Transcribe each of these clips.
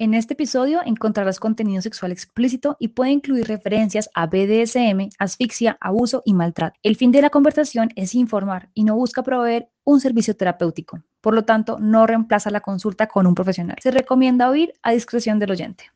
En este episodio encontrarás contenido sexual explícito y puede incluir referencias a BDSM, asfixia, abuso y maltrato. El fin de la conversación es informar y no busca proveer un servicio terapéutico. Por lo tanto, no reemplaza la consulta con un profesional. Se recomienda oír a discreción del oyente.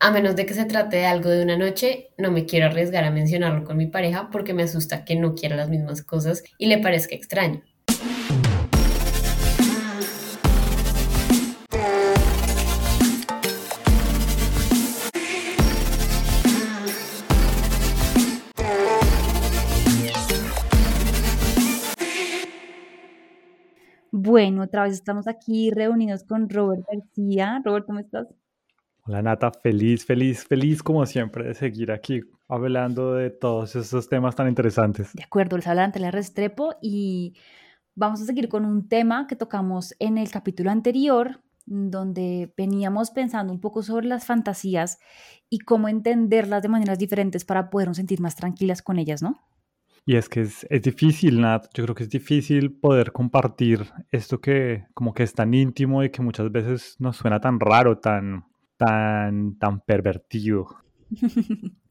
A menos de que se trate de algo de una noche, no me quiero arriesgar a mencionarlo con mi pareja porque me asusta que no quiera las mismas cosas y le parezca extraño. Bueno, otra vez estamos aquí reunidos con Robert García. Robert, ¿cómo estás? Hola Nata, feliz, feliz, feliz como siempre de seguir aquí hablando de todos esos temas tan interesantes. De acuerdo, les habla la Restrepo y vamos a seguir con un tema que tocamos en el capítulo anterior, donde veníamos pensando un poco sobre las fantasías y cómo entenderlas de maneras diferentes para podernos sentir más tranquilas con ellas, ¿no? Y es que es, es, difícil, Nat, yo creo que es difícil poder compartir esto que como que es tan íntimo y que muchas veces nos suena tan raro, tan, tan, tan pervertido.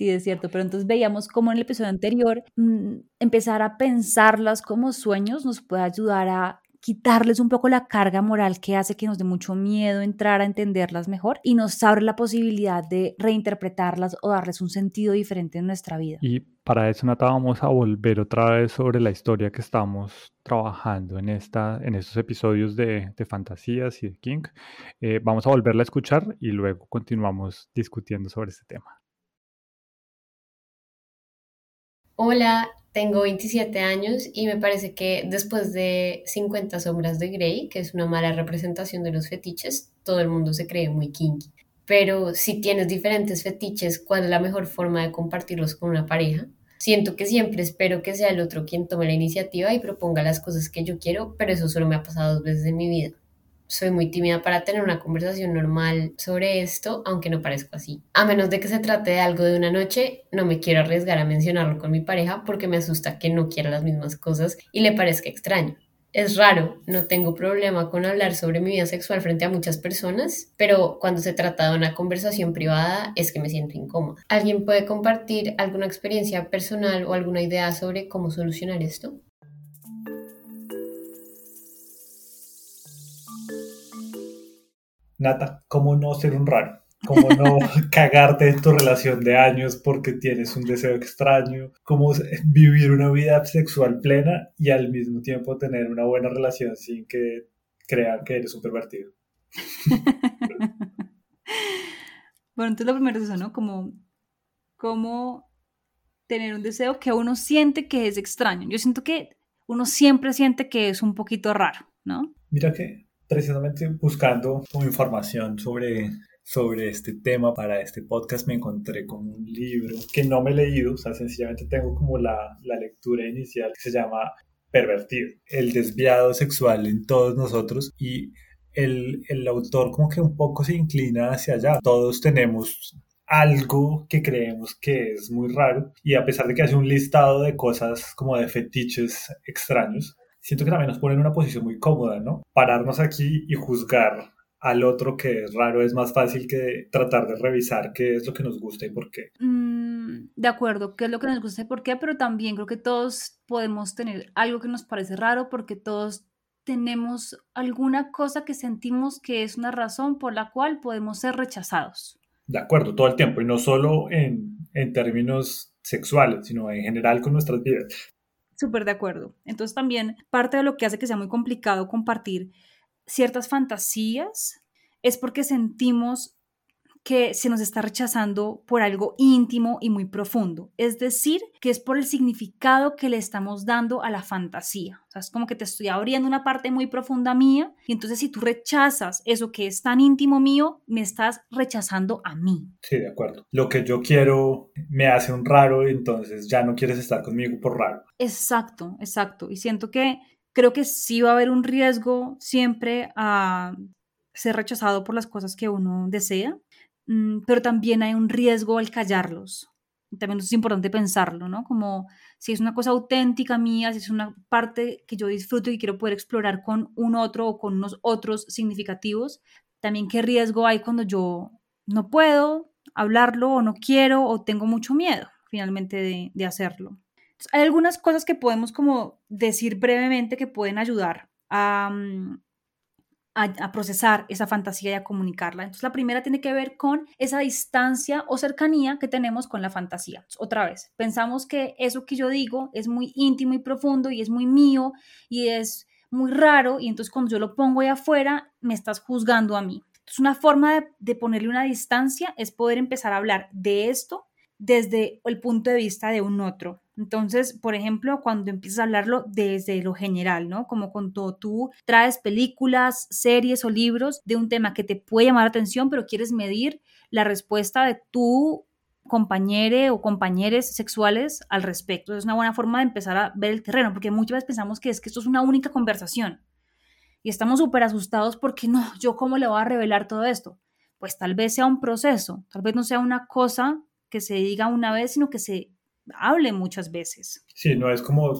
Sí, es cierto, pero entonces veíamos cómo en el episodio anterior mm, empezar a pensarlas como sueños nos puede ayudar a quitarles un poco la carga moral que hace que nos dé mucho miedo entrar a entenderlas mejor y nos abre la posibilidad de reinterpretarlas o darles un sentido diferente en nuestra vida. Y para eso, Nata, vamos a volver otra vez sobre la historia que estamos trabajando en, esta, en estos episodios de, de fantasías y de King. Eh, vamos a volverla a escuchar y luego continuamos discutiendo sobre este tema. Hola, tengo 27 años y me parece que después de 50 sombras de Grey, que es una mala representación de los fetiches, todo el mundo se cree muy kinky. Pero si tienes diferentes fetiches, ¿cuál es la mejor forma de compartirlos con una pareja? Siento que siempre espero que sea el otro quien tome la iniciativa y proponga las cosas que yo quiero, pero eso solo me ha pasado dos veces en mi vida soy muy tímida para tener una conversación normal sobre esto, aunque no parezco así. A menos de que se trate de algo de una noche, no me quiero arriesgar a mencionarlo con mi pareja porque me asusta que no quiera las mismas cosas y le parezca extraño. Es raro, no tengo problema con hablar sobre mi vida sexual frente a muchas personas, pero cuando se trata de una conversación privada es que me siento incómoda. ¿Alguien puede compartir alguna experiencia personal o alguna idea sobre cómo solucionar esto? Nata, ¿cómo no ser un raro? ¿Cómo no cagarte en tu relación de años porque tienes un deseo extraño? ¿Cómo vivir una vida sexual plena y al mismo tiempo tener una buena relación sin que crean que eres un pervertido? bueno, entonces lo primero es eso, ¿no? Como, cómo tener un deseo que uno siente que es extraño. Yo siento que uno siempre siente que es un poquito raro, ¿no? Mira que precisamente buscando información sobre, sobre este tema para este podcast me encontré con un libro que no me he leído, o sea, sencillamente tengo como la, la lectura inicial que se llama Pervertido, el desviado sexual en todos nosotros y el, el autor como que un poco se inclina hacia allá. Todos tenemos algo que creemos que es muy raro y a pesar de que hace un listado de cosas como de fetiches extraños, siento que también nos pone en una posición muy cómoda, ¿no? Pararnos aquí y juzgar al otro que es raro es más fácil que tratar de revisar qué es lo que nos gusta y por qué. Mm, de acuerdo, qué es lo que nos gusta y por qué, pero también creo que todos podemos tener algo que nos parece raro porque todos tenemos alguna cosa que sentimos que es una razón por la cual podemos ser rechazados. De acuerdo, todo el tiempo y no solo en, en términos sexuales, sino en general con nuestras vidas. Súper de acuerdo. Entonces también parte de lo que hace que sea muy complicado compartir ciertas fantasías es porque sentimos que se nos está rechazando por algo íntimo y muy profundo. Es decir, que es por el significado que le estamos dando a la fantasía. O sea, es como que te estoy abriendo una parte muy profunda mía y entonces si tú rechazas eso que es tan íntimo mío, me estás rechazando a mí. Sí, de acuerdo. Lo que yo quiero me hace un raro, entonces ya no quieres estar conmigo por raro. Exacto, exacto. Y siento que creo que sí va a haber un riesgo siempre a ser rechazado por las cosas que uno desea Mm, pero también hay un riesgo al callarlos. también es importante pensarlo, ¿no? Como si es una cosa auténtica mía, si es una parte que yo disfruto y quiero poder explorar con un otro o con unos otros significativos, también qué riesgo hay cuando yo no puedo hablarlo o no quiero o tengo mucho miedo finalmente de, hacerlo. hay algunas cosas que podemos como decir brevemente que pueden ayudar a, a, procesar esa fantasía y a comunicarla. Entonces, la primera tiene que ver con esa distancia o cercanía que tenemos con la fantasía. Otra vez, pensamos que eso que yo digo es muy íntimo y profundo y es muy mío y es muy raro y entonces cuando yo lo pongo ahí afuera, me estás juzgando a mí. Entonces, una forma de ponerle una distancia es poder empezar a hablar de esto desde el punto de vista de un otro. Entonces, por ejemplo, cuando empiezas a hablarlo desde lo general, ¿no? Como cuando tú traes películas, series o libros de un tema que te puede llamar la atención, pero quieres medir la respuesta de tu compañero o compañeros sexuales al respecto. Es una buena forma de empezar a ver el terreno, porque muchas veces pensamos que es que esto es una única conversación y estamos súper asustados porque no, yo cómo le voy a revelar todo esto. Pues tal vez sea un proceso, tal vez no sea una cosa que se diga una vez, sino que se hable muchas veces. Sí, no es como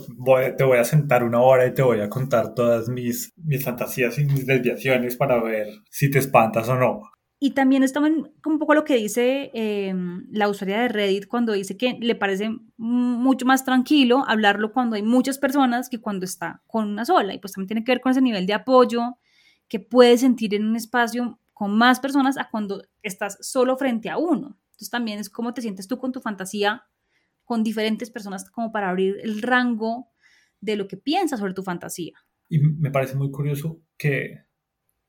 te voy a sentar una hora y te voy a contar todas mis, mis fantasías y mis desviaciones para ver si te espantas o no. Y también está un poco lo que dice em, la usuaria de Reddit cuando dice que le parece mucho más tranquilo hablarlo cuando hay muchas personas que cuando está con una sola. Y pues también tiene que ver con ese nivel de apoyo que puedes sentir en un espacio con más personas a cuando estás solo frente a uno. Entonces también es cómo te sientes tú con tu fantasía con diferentes personas como para abrir el rango de lo que piensas sobre tu fantasía. Y me parece muy curioso que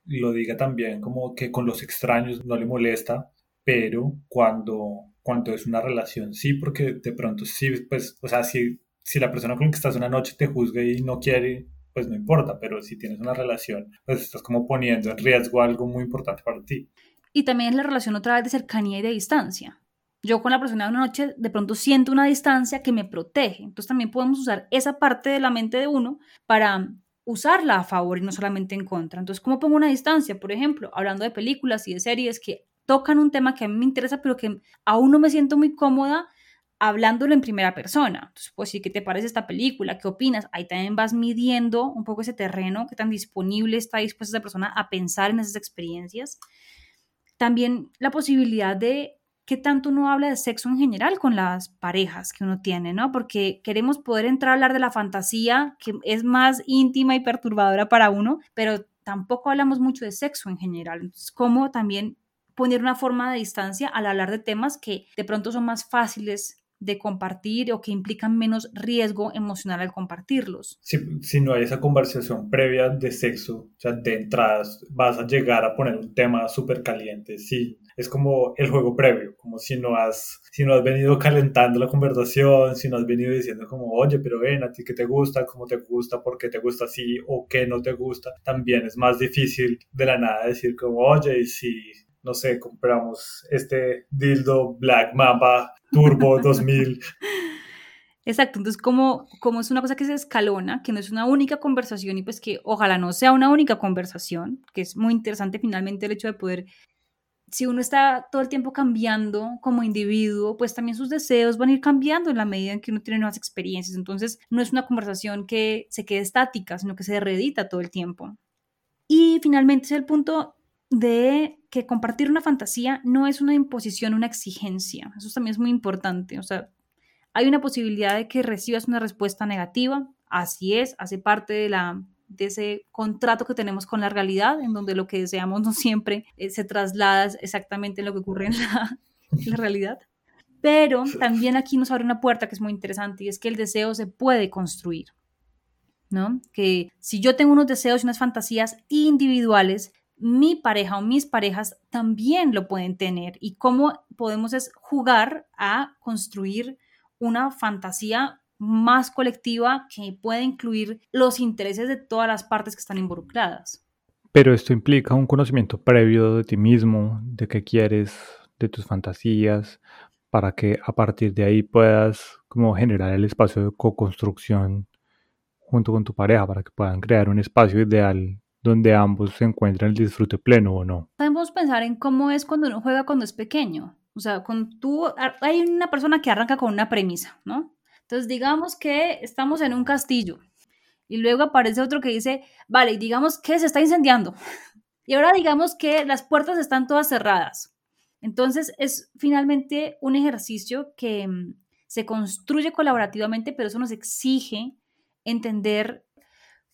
lo diga también como que con los extraños no le molesta, pero cuando, cuando es una relación sí, porque de pronto sí, pues, o sea, si, si la persona con la que estás una noche te juzga y no quiere, pues no importa, pero si tienes una relación, pues estás como poniendo en riesgo algo muy importante para ti. Y también la relación otra vez de cercanía y de distancia. Yo con la persona de una noche de pronto siento una distancia que me protege. Entonces también podemos usar esa parte de la mente de uno para usarla a favor y no solamente en contra. Entonces, ¿cómo pongo una distancia? Por ejemplo, hablando de películas y de series que tocan un tema que a mí me interesa, pero que aún no me siento muy cómoda hablándolo en primera persona. Entonces, pues sí, ¿qué te parece esta película? ¿Qué opinas? Ahí también vas midiendo un poco ese terreno, qué tan disponible está dispuesta esa persona a pensar en esas experiencias. También la posibilidad de qué tanto uno habla de sexo en general con las parejas que uno tiene, ¿no? Porque queremos poder entrar a hablar de la fantasía, que es más íntima y perturbadora para uno, pero tampoco hablamos mucho de sexo en general. Entonces, ¿cómo también poner una forma de distancia al hablar de temas que de pronto son más fáciles de compartir o que implican menos riesgo emocional al compartirlos. Si, si no hay esa conversación previa de sexo, o sea, de entradas, vas a llegar a poner un tema súper caliente. Sí, es como el juego previo, como si no has, si no has venido calentando la conversación, si no has venido diciendo como, oye, pero ven, a ti qué te gusta, cómo te gusta, por qué te gusta así o qué no te gusta, también es más difícil de la nada decir como, oye, y si no sé, compramos este dildo Black Mamba Turbo 2000. Exacto, entonces como, como es una cosa que se escalona, que no es una única conversación y pues que ojalá no sea una única conversación, que es muy interesante finalmente el hecho de poder, si uno está todo el tiempo cambiando como individuo, pues también sus deseos van a ir cambiando en la medida en que uno tiene nuevas experiencias, entonces no es una conversación que se quede estática, sino que se reedita todo el tiempo. Y finalmente es el punto de que compartir una fantasía no es una imposición, una exigencia. Eso también es muy importante. O sea, hay una posibilidad de que recibas una respuesta negativa. Así es, hace parte de, la, de ese contrato que tenemos con la realidad, en donde lo que deseamos no siempre eh, se traslada exactamente en lo que ocurre en la, en la realidad. Pero también aquí nos abre una puerta que es muy interesante y es que el deseo se puede construir. ¿no? Que si yo tengo unos deseos y unas fantasías individuales, mi pareja o mis parejas también lo pueden tener y cómo podemos jugar a construir una fantasía más colectiva que pueda incluir los intereses de todas las partes que están involucradas. Pero esto implica un conocimiento previo de ti mismo, de qué quieres, de tus fantasías, para que a partir de ahí puedas como generar el espacio de co-construcción junto con tu pareja, para que puedan crear un espacio ideal donde ambos se encuentran el disfrute pleno o no. Podemos pensar en cómo es cuando uno juega cuando es pequeño. O sea, con tú, hay una persona que arranca con una premisa, ¿no? Entonces, digamos que estamos en un castillo y luego aparece otro que dice, vale, digamos que se está incendiando. Y ahora digamos que las puertas están todas cerradas. Entonces, es finalmente un ejercicio que mm, se construye colaborativamente, pero eso nos exige entender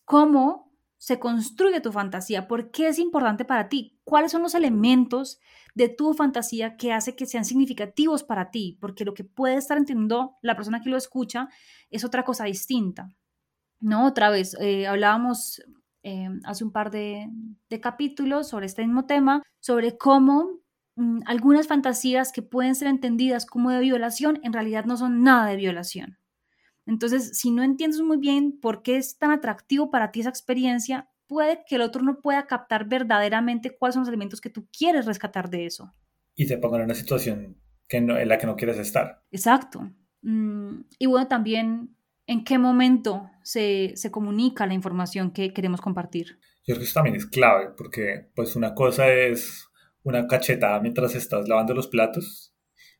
cómo se construye tu fantasía, por qué es importante para ti, cuáles son los elementos de tu fantasía que hace que sean significativos para ti, porque lo que puede estar entendiendo la persona que lo escucha es otra cosa distinta. ¿No? Otra vez, eh, hablábamos eh, hace un par de, capítulos sobre este mismo tema, sobre cómo mm, algunas fantasías que pueden ser entendidas como de violación en realidad no son nada de violación. Entonces, si no entiendes muy bien por qué es tan atractivo para ti esa experiencia, puede que el otro no pueda captar verdaderamente cuáles son los elementos que tú quieres rescatar de eso. Y te pongan en una situación que no, en la que no quieres estar. Exacto. Mm, y bueno, también en qué momento se, se, comunica la información que queremos compartir. Yo creo que eso también es clave, porque pues una cosa es una cachetada mientras estás lavando los platos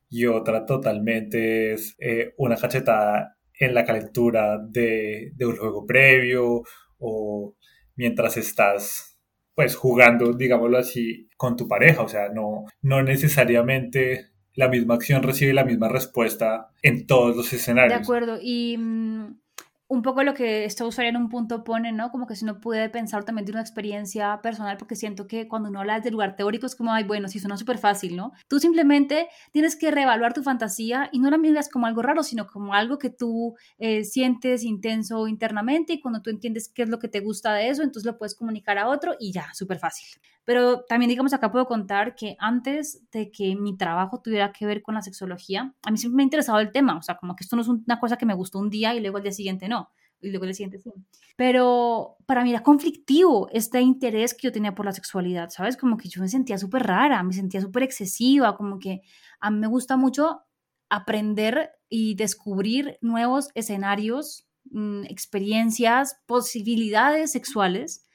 y otra totalmente es eh, una cachetada en la calentura de, de un juego previo o mientras estás pues jugando, digámoslo así, con tu pareja. O sea, no, no necesariamente la misma acción recibe la misma respuesta en todos los escenarios. De acuerdo. Y mm, un poco lo que esta usuaria en un punto pone, ¿no? Como que si uno puede pensar también de una experiencia personal, porque siento que cuando uno habla de lugar teórico es como, ay, bueno, sí suena súper fácil, ¿no? Tú simplemente tienes que reevaluar tu fantasía y no la miras como algo raro, sino como algo que tú eh, sientes intenso internamente y cuando tú entiendes qué es lo que te gusta de eso, entonces lo puedes comunicar a otro y ya, súper fácil. Pero también, digamos, acá puedo contar que antes de que mi trabajo tuviera que ver con la sexología, a mí siempre me ha interesado el tema, o sea, como que esto no es una cosa que me gustó un día y luego al día siguiente no y luego le siguiente sí. Pero para mí era conflictivo este interés que yo tenía por la sexualidad, ¿sabes? Como que yo me sentía súper rara, me sentía súper excesiva, como que a mí me gusta mucho aprender y descubrir nuevos escenarios, mm, experiencias, posibilidades sexuales,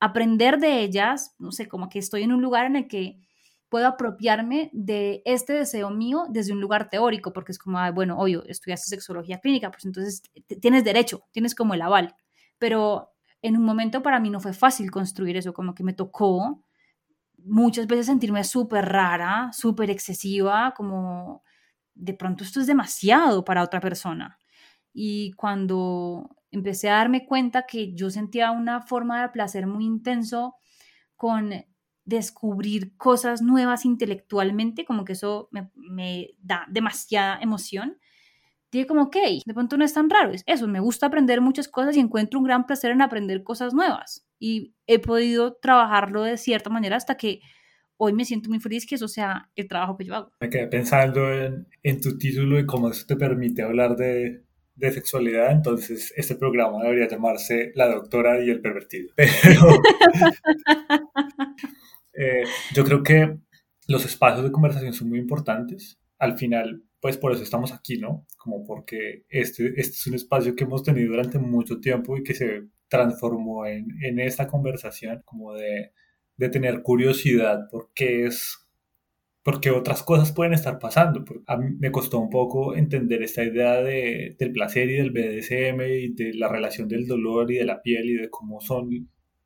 aprender de ellas, no sé, como que estoy en un lugar en el que puedo apropiarme de este deseo mío desde un lugar teórico, porque es como, bueno, obvio, estudiaste sexología clínica, pues entonces tienes derecho, tienes como el aval. Pero en un momento para mí no fue fácil construir eso, como que me tocó muchas veces sentirme súper rara, súper excesiva, como de pronto esto es demasiado para otra persona. Y cuando empecé a darme cuenta que yo sentía una forma de placer muy intenso con descubrir cosas nuevas intelectualmente, como que eso me, da demasiada emoción. Dije como, ok, de pronto no es tan raro, es eso, me gusta aprender muchas cosas y encuentro un gran placer en aprender cosas nuevas. Y he podido trabajarlo de cierta manera hasta que hoy me siento muy feliz que eso sea el trabajo que yo hago. Me quedé pensando en, tu título y cómo eso te permite hablar de, de sexualidad, entonces este programa debería llamarse La Doctora y el Pervertido. Pero, Eh, yo creo que los espacios de conversación son muy importantes. Al final, pues por eso estamos aquí, ¿no? Como porque este, este es un espacio que hemos tenido durante mucho tiempo y que se transformó en, en esta conversación, como de, de tener curiosidad por qué es porque otras cosas pueden estar pasando. A mí me costó un poco entender esta idea de, del placer y del BDSM y de la relación del dolor y de la piel y de cómo son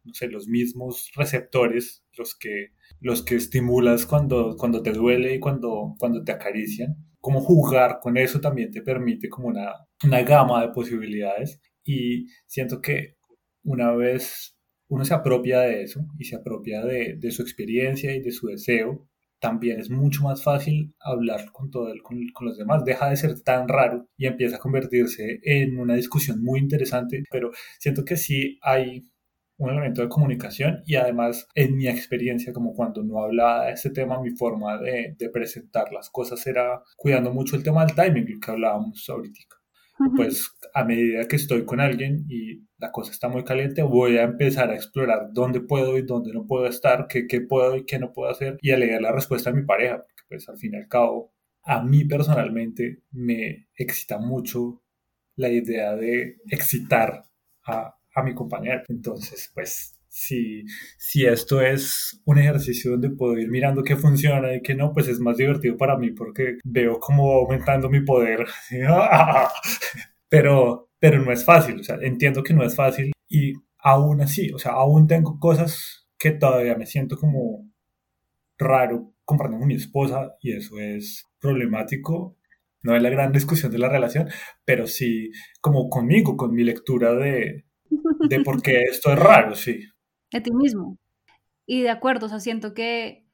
no sé, los mismos receptores, los que, los que estimulas cuando, cuando te duele y cuando, cuando te acarician. Cómo jugar con eso también te permite como una, una gama de posibilidades y siento que una vez uno se apropia de eso y se apropia de, de su experiencia y de su deseo, también es mucho más fácil hablar con, todo el, con, con, los demás. Deja de ser tan raro y empieza a convertirse en una discusión muy interesante, pero siento que sí hay un elemento de comunicación y además en mi experiencia como cuando no hablaba de este tema mi forma de, de presentar las cosas era cuidando mucho el tema del timing que hablábamos ahorita pues a medida que estoy con alguien y la cosa está muy caliente voy a empezar a explorar dónde puedo y dónde no puedo estar qué, qué puedo y qué no puedo hacer y a leer la respuesta de mi pareja porque pues al fin y al cabo a mí personalmente me excita mucho la idea de excitar a, a mi compañero. Entonces, pues si, si esto es un ejercicio donde puedo ir mirando qué funciona y qué no, pues es más divertido para mí porque veo cómo aumentando mi poder. pero, pero no es fácil, o entiendo que no es fácil y aún así, o sea, aún tengo cosas que todavía me siento como raro compartiendo con mi esposa y eso es problemático. No es la gran discusión de la relación, pero sí como conmigo, con mi lectura de, de por qué esto es raro, sí de ti mismo. Y de acuerdo, o sea, siento que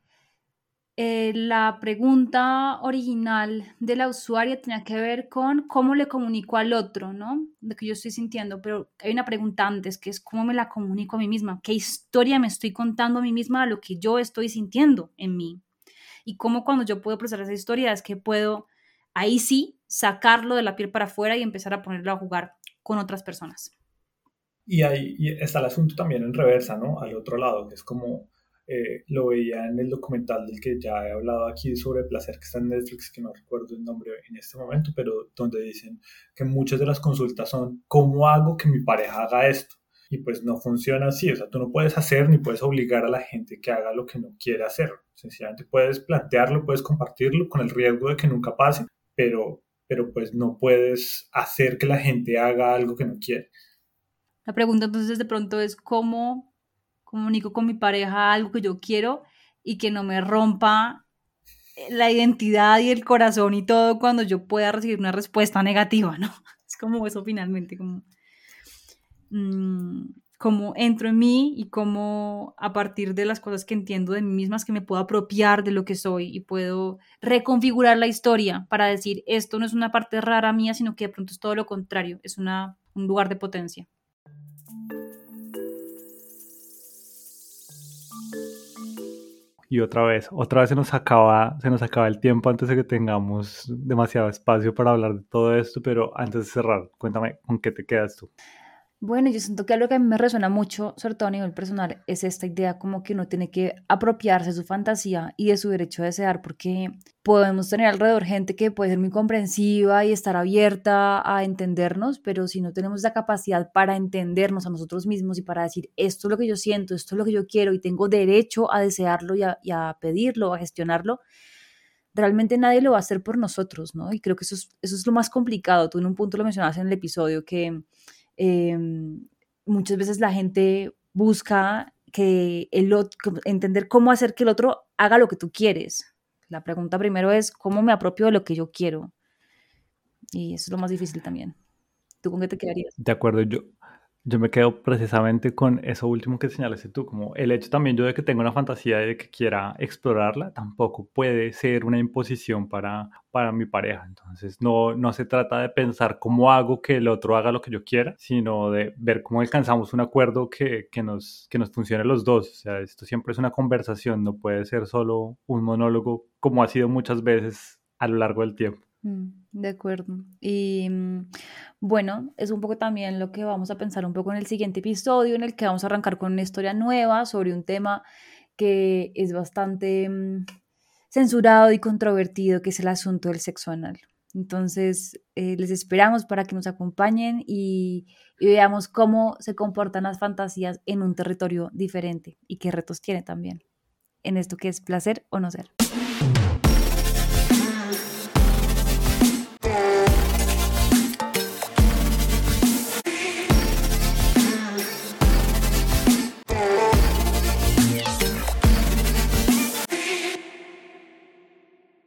eh, la pregunta original de la usuaria tenía que ver con cómo le comunico al otro, ¿no? De que yo estoy sintiendo, pero hay una pregunta antes que es cómo me la comunico a mí misma, qué historia me estoy contando a mí misma a lo que yo estoy sintiendo en mí. Y cómo cuando yo puedo procesar esa historia es que puedo ahí sí sacarlo de la piel para afuera y empezar a ponerlo a jugar con otras personas. Y ahí está el asunto también en reversa, ¿no? Al otro lado, que es como eh, lo veía en el documental del que ya he hablado aquí sobre placer que está en Netflix, que no recuerdo el nombre en este momento, pero donde dicen que muchas de las consultas son, ¿cómo hago que mi pareja haga esto? Y pues no funciona así, o sea, tú no puedes hacer ni puedes obligar a la gente que haga lo que no quiere hacer. Sencillamente puedes plantearlo, puedes compartirlo con el riesgo de que nunca pase, pero, pero pues no puedes hacer que la gente haga algo que no quiere. La pregunta entonces de pronto es cómo comunico con mi pareja algo que yo quiero y que no me rompa la identidad y el corazón y todo cuando yo pueda recibir una respuesta negativa, ¿no? Es como eso finalmente, como, mm, como entro en mí y cómo a partir de las cosas que entiendo de mí misma que me puedo apropiar de lo que soy y puedo reconfigurar la historia para decir, esto no es una parte rara mía, sino que de pronto es todo lo contrario, es una, un lugar de potencia. Y otra vez, otra vez se nos acaba, se nos acaba el tiempo antes de que tengamos demasiado espacio para hablar de todo esto, pero antes de cerrar, cuéntame con qué te quedas tú. Bueno, yo siento que algo que a mí me resuena mucho, sobre todo a nivel personal, es esta idea como que uno tiene que apropiarse de su fantasía y de su derecho a desear, porque podemos tener alrededor gente que puede ser muy comprensiva y estar abierta a entendernos, pero si no tenemos la capacidad para entendernos a nosotros mismos y para decir, esto es lo que yo siento, esto es lo que yo quiero y tengo derecho a desearlo y a, pedirlo, a gestionarlo, realmente nadie lo va a hacer por nosotros, ¿no? Y creo que eso es, eso es lo más complicado. Tú en un punto lo mencionabas en el episodio que Em, muchas veces la gente busca que el otro, entender cómo hacer que el otro haga lo que tú quieres. La pregunta primero es cómo me apropio de lo que yo quiero. Y eso es lo más difícil también. ¿Tú con qué te quedarías? De acuerdo, yo, yo me quedo precisamente con eso último que señalaste tú, como el hecho también yo de que tengo una fantasía de que quiera explorarla, tampoco puede ser una imposición para, para mi pareja. Entonces no, no se trata de pensar cómo hago que el otro haga lo que yo quiera, sino de ver cómo alcanzamos un acuerdo que, que nos, que nos funcione los dos. O sea, esto siempre es una conversación, no puede ser solo un monólogo como ha sido muchas veces a lo largo del tiempo. Mm, de acuerdo. Y mm, bueno, es un poco también lo que vamos a pensar un poco en el siguiente episodio, en el que vamos a arrancar con una historia nueva sobre un tema que es bastante mm, censurado y controvertido, que es el asunto del sexo anal. Entonces, eh, les esperamos para que nos acompañen y, y veamos cómo se comportan las fantasías en un territorio diferente y qué retos tiene también en esto que es placer o no ser.